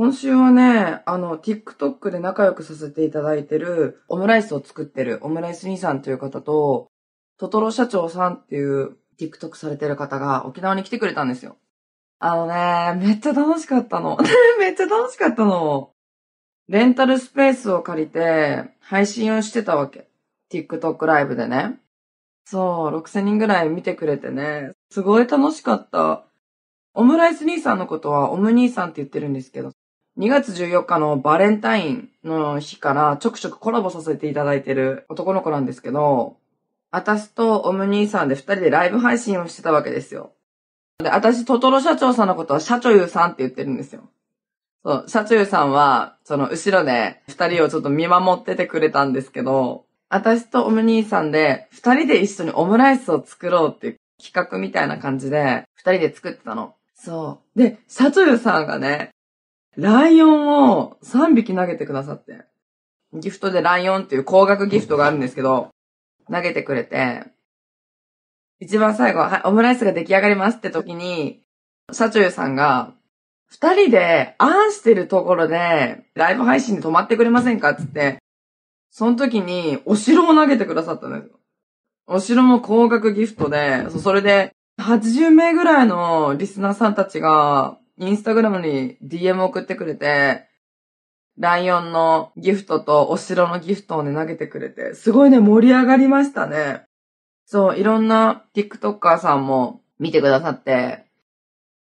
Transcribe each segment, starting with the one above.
今週はね、あの、TikTok で仲良くさせていただいてる、オムライスを作ってるオムライス兄さんという方と、トトロ社長さんっていう TikTok されてる方が沖縄に来てくれたんですよ。あのね、めっちゃ楽しかったの。めっちゃ楽しかったの。レンタルスペースを借りて、配信をしてたわけ。TikTok ライブでね。そう、6000人ぐらい見てくれてね。すごい楽しかった。オムライス兄さんのことはオム兄さんって言ってるんですけど、2月14日のバレンタインの日からちょくちょくコラボさせていただいてる男の子なんですけど、私とオム兄さんで二人でライブ配信をしてたわけですよ。で、私、トトロ社長さんのことは社長ゆさんって言ってるんですよ。そう、社長ゆさんは、その後ろで二人をちょっと見守っててくれたんですけど、私とオム兄さんで二人で一緒にオムライスを作ろうっていう企画みたいな感じで二人で作ってたの。そう。で、社長ゆさんがね、ライオンを3匹投げてくださって。ギフトでライオンっていう高額ギフトがあるんですけど、投げてくれて、一番最後、はい、オムライスが出来上がりますって時に、社長さんが、二人で、あんしてるところで、ライブ配信で止まってくれませんかつって、その時に、お城を投げてくださったんですよ。お城も高額ギフトで、それで、80名ぐらいのリスナーさんたちが、インスタグラムに DM 送ってくれて、ライオンのギフトとお城のギフトをね、投げてくれて、すごいね、盛り上がりましたね。そう、いろんな TikToker さんも見てくださって、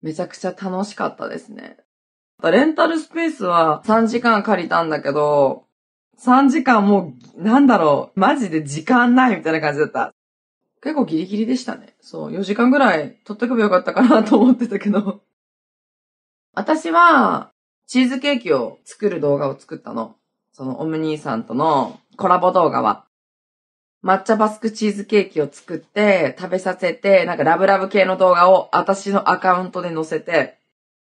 めちゃくちゃ楽しかったですね。レンタルスペースは3時間借りたんだけど、3時間もう、なんだろう、マジで時間ないみたいな感じだった。結構ギリギリでしたね。そう、4時間ぐらい取っとけばよかったかなと思ってたけど。私は、チーズケーキを作る動画を作ったの。そのオムニーさんとのコラボ動画は。抹茶バスクチーズケーキを作って食べさせて、なんかラブラブ系の動画を私のアカウントで載せて、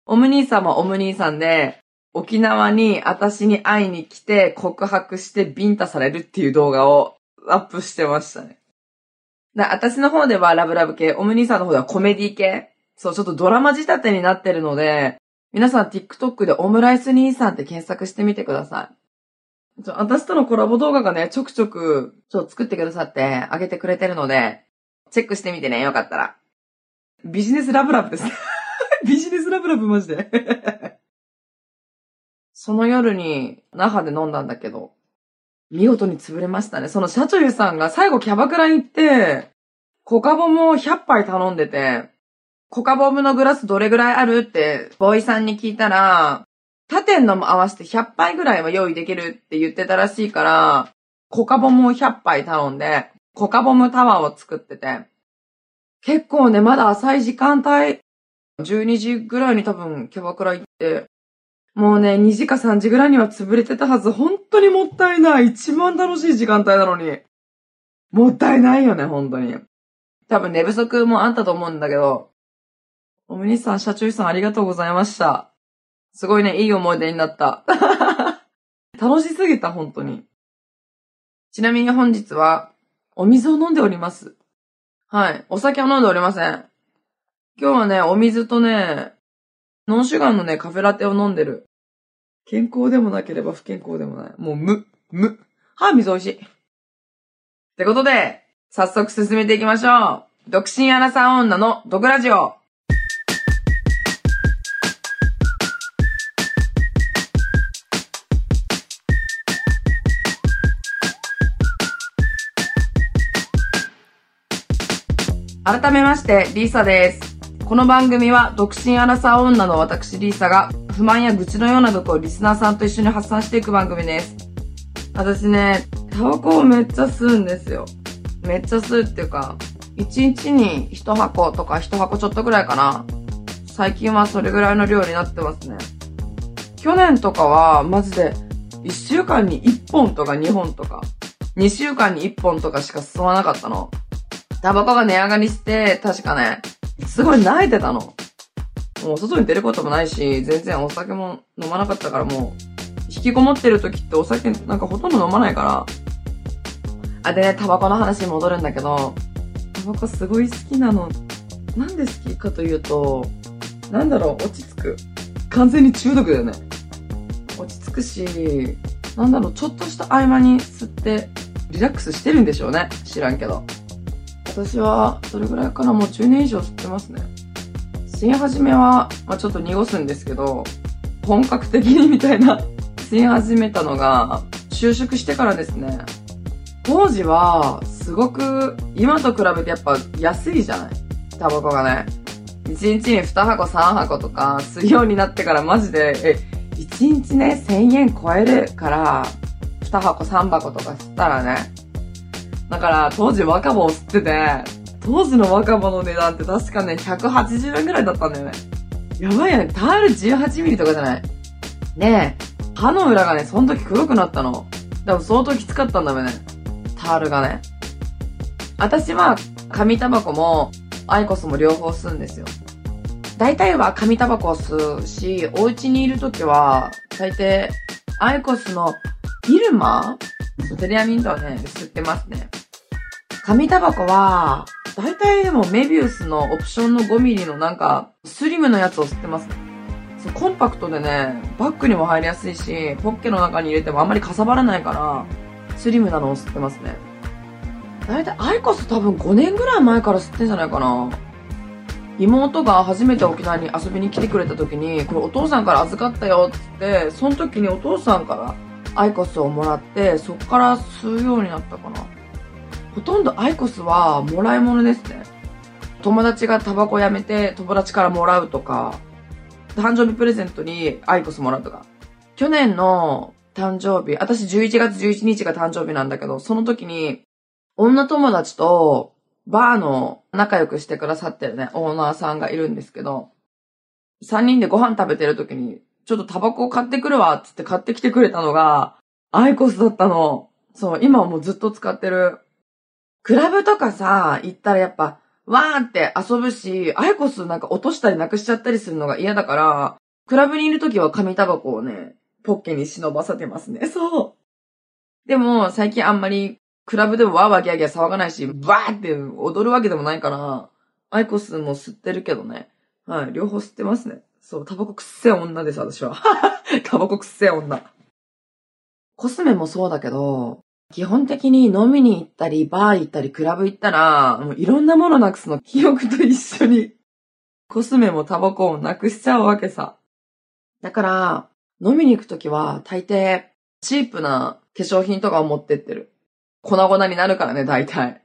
オムニーさんもオムニーさんで、沖縄に私に会いに来て告白してビンタされるっていう動画をアップしてましたね。私の方ではラブラブ系、オムニーさんの方ではコメディ系。そう、ちょっとドラマ仕立てになってるので、皆さん TikTok でオムライス兄さんって検索してみてください。私とのコラボ動画がね、ちょくちょく、ちょ作ってくださって、あげてくれてるので、チェックしてみてね、よかったら。ビジネスラブラブです。ビジネスラブラブマジで。その夜に、那覇で飲んだんだけど、見事に潰れましたね。その社長さんが最後キャバクラに行って、コカボも100杯頼んでて、コカボムのグラスどれぐらいある？って、ボーイさんに聞いたら、他店のも合わせて100杯ぐらいは用意できるって言ってたらしいから、コカボムを100杯頼んで、コカボムタワーを作ってて、結構ね、まだ浅い時間帯、12時ぐらいに多分キャバクラ行って、もうね、2時か3時ぐらいには潰れてたはず。本当にもったいない。一番楽しい時間帯なのに。もったいないよね、本当に。多分寝不足もあったと思うんだけど、おむにさん、社長さんありがとうございました。すごいね、いい思い出になった。楽しすぎた、本当に。ちなみに本日は、お水を飲んでおります。はい。お酒は飲んでおりません。今日はね、お水とね、ノンシュガーのね、カフェラテを飲んでる。健康でもなければ不健康でもない。もう、む、む。はあ、水美味しい。ってことで、早速進めていきましょう。独身アラサー女の毒ラジオ。改めまして、リーサです。この番組は、独身アラサー女の私リーサが、不満や愚痴のようなとをリスナーさんと一緒に発散していく番組です。私ね、タバコをめっちゃ吸うんですよ。めっちゃ吸うっていうか、1日に1箱とか1箱ちょっとぐらいかな。最近はそれぐらいの量になってますね。去年とかは、マジで、1週間に1本とか2本とか、2週間に1本とかしか吸わなかったの。タバコが値上がりして、確かね、すごい泣いてたの。もう外に出ることもないし、全然お酒も飲まなかったからもう、引きこもってる時ってお酒なんかほとんど飲まないから。あ、でね、タバコの話に戻るんだけど、タバコすごい好きなの。なんで好きかというと、なんだろう、落ち着く。完全に中毒だよね。落ち着くし、なんだろう、ちょっとした合間に吸って、リラックスしてるんでしょうね。知らんけど。私は、どれぐらいかなもう10年以上吸ってますね。吸い始めは、まあちょっと濁すんですけど、本格的にみたいな、吸い始めたのが、就職してからですね。当時は、すごく、今と比べてやっぱ安いじゃないタバコがね。1日に2箱3箱とか吸うようになってからマジで、え、1日ね、1000円超えるから、2箱3箱とか吸ったらね。だから、当時若葉を吸ってて、当時の若葉の値段って確かね、180円ぐらいだったんだよね。やばいよね。タール18ミリとかじゃない？で、歯の裏がね、その時黒くなったの。でも相当きつかったんだよね。タールがね。私は、紙タバコも、アイコスも両方吸うんですよ。大体は紙タバコを吸うし、お家にいる時は、大抵、アイコスのイルマ？テレアミントはね、吸ってますね。紙タバコは、大体でもメビウスのオプションの5ミリのなんか、スリムのやつを吸ってます。コンパクトでね、バッグにも入りやすいし、ポッケの中に入れてもあんまりかさばらないから、スリムなのを吸ってますね。大体、アイコス多分5年ぐらい前から吸ってんじゃないかな。妹が初めて沖縄に遊びに来てくれた時に、これお父さんから預かったよって言って、その時にお父さんからアイコスをもらって、そっから吸うようになったかな。ほとんどアイコスはもらい物ですね。友達がタバコやめて友達からもらうとか、誕生日プレゼントにアイコスもらうとか。去年の誕生日、私11月11日が誕生日なんだけど、その時に女友達とバーの仲良くしてくださってるね、オーナーさんがいるんですけど、3人でご飯食べてる時に、ちょっとタバコを買ってくるわっつって買ってきてくれたのが、アイコスだったの。そう、今はもうずっと使ってる。クラブとかさ、行ったらやっぱ、わーって遊ぶし、アイコスなんか落としたりなくしちゃったりするのが嫌だから、クラブにいるときは紙タバコをね、ポッケに忍ばせてますね。そう。でも、最近あんまり、クラブでもワーワーギャーギャー騒がないし、バーって踊るわけでもないから、アイコスも吸ってるけどね。はい、両方吸ってますね。そう、タバコくっせえ女です、私は。タバコくっせえ女。コスメもそうだけど、基本的に飲みに行ったり、バー行ったり、クラブ行ったら、もういろんなものなくすの、記憶と一緒に、コスメもタバコもなくしちゃうわけさ。だから、飲みに行くときは、大抵、チープな化粧品とかを持ってってる。粉々になるからね、大体。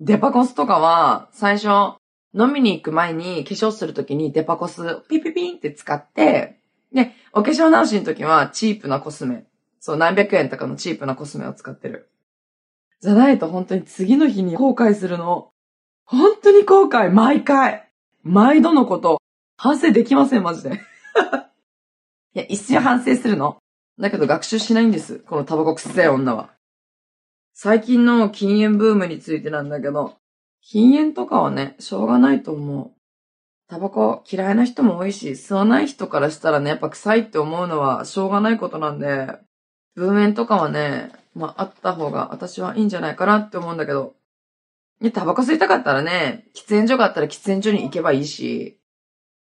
デパコスとかは、最初、飲みに行く前に化粧するときにデパコスピピピンって使って、で、お化粧直しのときはチープなコスメ。そう、何百円とかのチープなコスメを使ってる。じゃないと本当に次の日に後悔するの。本当に後悔、毎回。毎度のこと。反省できません、マジで。いや、一瞬反省するの。だけど学習しないんです。このタバコくせえ女は。最近の禁煙ブームについてなんだけど、禁煙とかはね、しょうがないと思う。タバコ嫌いな人も多いし、吸わない人からしたらね、やっぱ臭いって思うのはしょうがないことなんで、分煙とかはね、まあ、あった方が私はいいんじゃないかなって思うんだけど、ね、タバコ吸いたかったらね、喫煙所があったら喫煙所に行けばいいし、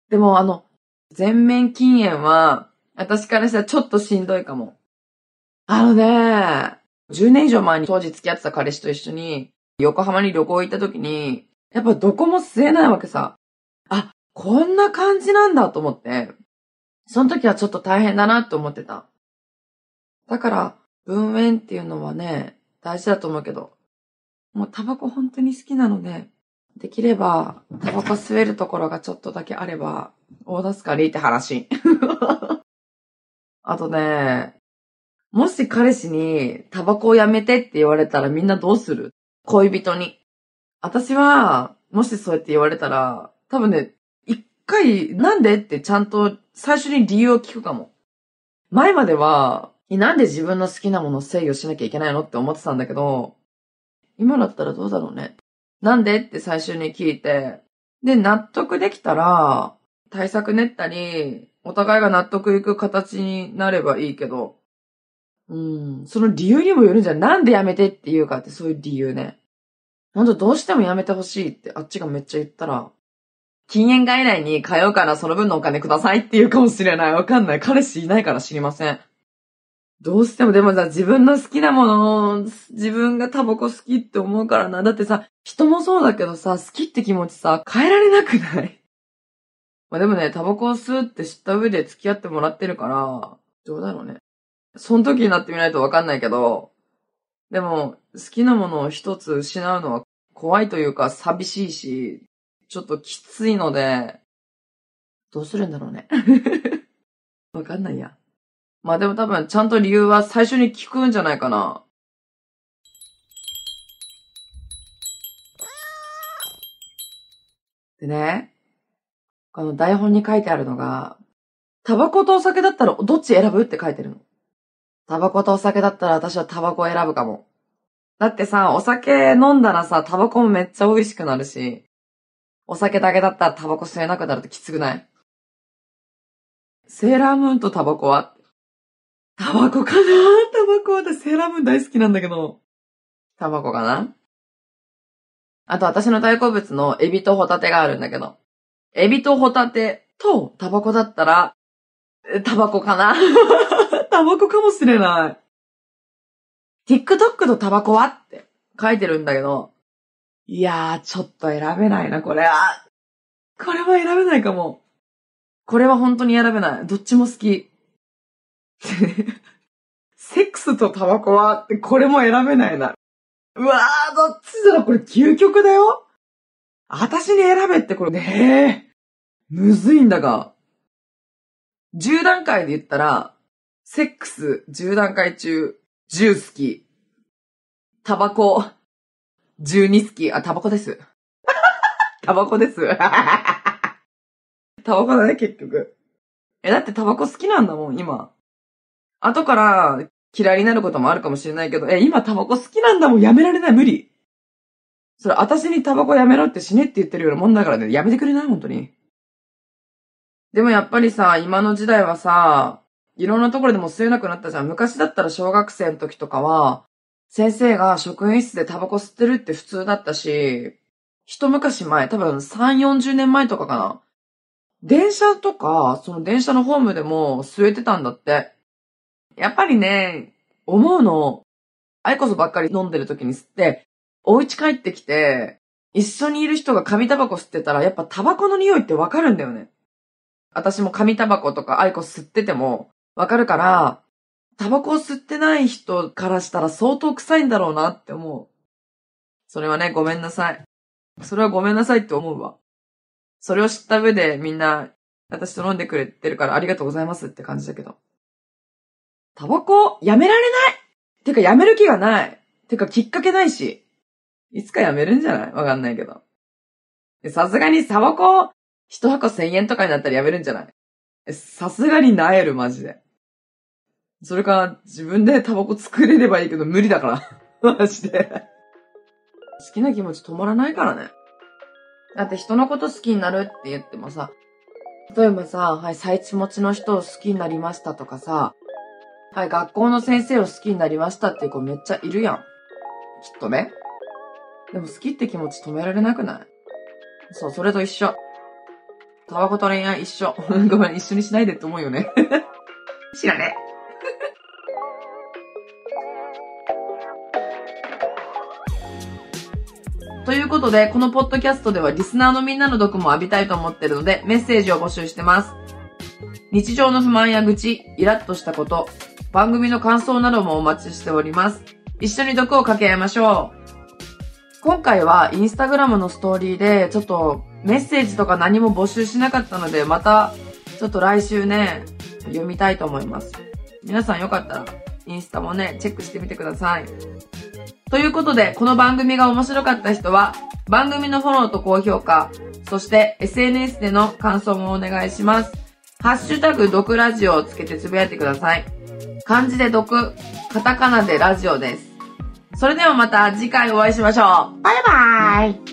でもあの、全面禁煙は、私からしたらちょっとしんどいかも。あのね、10年以上前に当時付き合ってた彼氏と一緒に、横浜に旅行行った時に、やっぱどこも吸えないわけさ。あ、こんな感じなんだと思って、その時はちょっと大変だなって思ってた。だから、分煙っていうのはね、大事だと思うけど、もうタバコ本当に好きなので、できれば、タバコ吸えるところがちょっとだけあれば、大助かりって話。あとね、もし彼氏にタバコをやめてって言われたらみんなどうする？恋人に。私は、もしそうやって言われたら、多分ね、一回、なんで？ってちゃんと最初に理由を聞くかも。前までは、なんで自分の好きなものを制御しなきゃいけないのって思ってたんだけど、今だったらどうだろうね。なんでって最初に聞いて、で、納得できたら、対策練ったり、お互いが納得いく形になればいいけど、うん、その理由にもよるんじゃん。なんでやめてって言うかってそういう理由ね。ほんとどうしてもやめてほしいってあっちがめっちゃ言ったら、禁煙外来に通うからその分のお金くださいって言うかもしれない。わかんない。彼氏いないから知りません。どうしてもでもさ、自分の好きなものを、自分がタバコ好きって思うからな。だってさ、人もそうだけどさ、好きって気持ちさ、変えられなくない？まあでもね、タバコを吸うって知った上で付き合ってもらってるから、どうだろうね。その時になってみないとわかんないけど、でも、好きなものを一つ失うのは怖いというか寂しいし、ちょっときついので、どうするんだろうね。わかんないや。まあでも多分ちゃんと理由は最初に聞くんじゃないかな。でね、この台本に書いてあるのが、タバコとお酒だったらどっち選ぶ？って書いてるの。タバコとお酒だったら私はタバコを選ぶかも。だってさ、お酒飲んだらさ、タバコもめっちゃ美味しくなるし、お酒だけだったらタバコ吸えなくなるときつくない？セーラームーンとタバコは？タバコかな？タバコ私セーラームーン大好きなんだけど。タバコかな？あと私の大好物のエビとホタテがあるんだけど。エビとホタテとタバコだったら、タバコかな？タバコかもしれない。TikTok とタバコは？って書いてるんだけど、いやー、ちょっと選べないな、これは。これは選べないかも。これは本当に選べない。どっちも好き。セックスとタバコはこれも選べないな。うわー、どっちだろこれ究極だよ私に選べってこれねえ。むずいんだが。10段階で言ったら、セックス10段階中10好き。タバコ12好き。あ、タバコです。タバコです。タバコだね、結局。え、だってタバコ好きなんだもん、今。後から嫌いになることもあるかもしれないけど、え、今タバコ好きなんだもん、やめられない、無理。それ、私にタバコやめろって死ねって言ってるようなもんだからね、やめてくれない？本当に。でもやっぱりさ、今の時代はさ、いろんなところでも吸えなくなったじゃん。昔だったら小学生の時とかは、先生が職員室でタバコ吸ってるって普通だったし、一昔前、多分3、40年前とかかな。電車とか、その電車のホームでも吸えてたんだって。やっぱりね、思うの、あいこそばっかり飲んでる時に吸って、お家帰ってきて、一緒にいる人が紙タバコ吸ってたら、やっぱタバコの匂いってわかるんだよね。私も紙タバコとかアイコス吸っててもわかるから、タバコを吸ってない人からしたら相当臭いんだろうなって思う。それはね、ごめんなさい。それはごめんなさいって思うわ。それを知った上でみんな、私と飲んでくれてるからありがとうございますって感じだけど。タバコやめられないてかやめる気がない。てかきっかけないし。いつかやめるんじゃない？わかんないけど。さすがにタバコ一箱千円とかになったらやめるんじゃない？さすがになえる、マジで。それか、自分でタバコ作れればいいけど無理だから。マジで。好きな気持ち止まらないからね。だって人のこと好きになるって言ってもさ、例えばさ、はい、最地持ちの人を好きになりましたとかさ、はい、学校の先生を好きになりましたっていう子めっちゃいるやん。きっとね。でも好きって気持ち止められなくない？そう、それと一緒。タバコと恋愛一緒。ごめん、一緒にしないでって思うよね。知らね。ということで、このポッドキャストではリスナーのみんなの毒も浴びたいと思ってるので、メッセージを募集してます。日常の不満や愚痴、イラッとしたこと、番組の感想などもお待ちしております。一緒に毒を掛け合いましょう。今回はインスタグラムのストーリーで、ちょっとメッセージとか何も募集しなかったので、また、ちょっと来週ね、読みたいと思います。皆さんよかったら、インスタもね、チェックしてみてください。ということで、この番組が面白かった人は、番組のフォローと高評価、そして SNS での感想もお願いします。ハッシュタグ、毒ラジオをつけてつぶやいてください。漢字で読、カタカナでラジオです。それではまた次回お会いしましょう。バイバーイ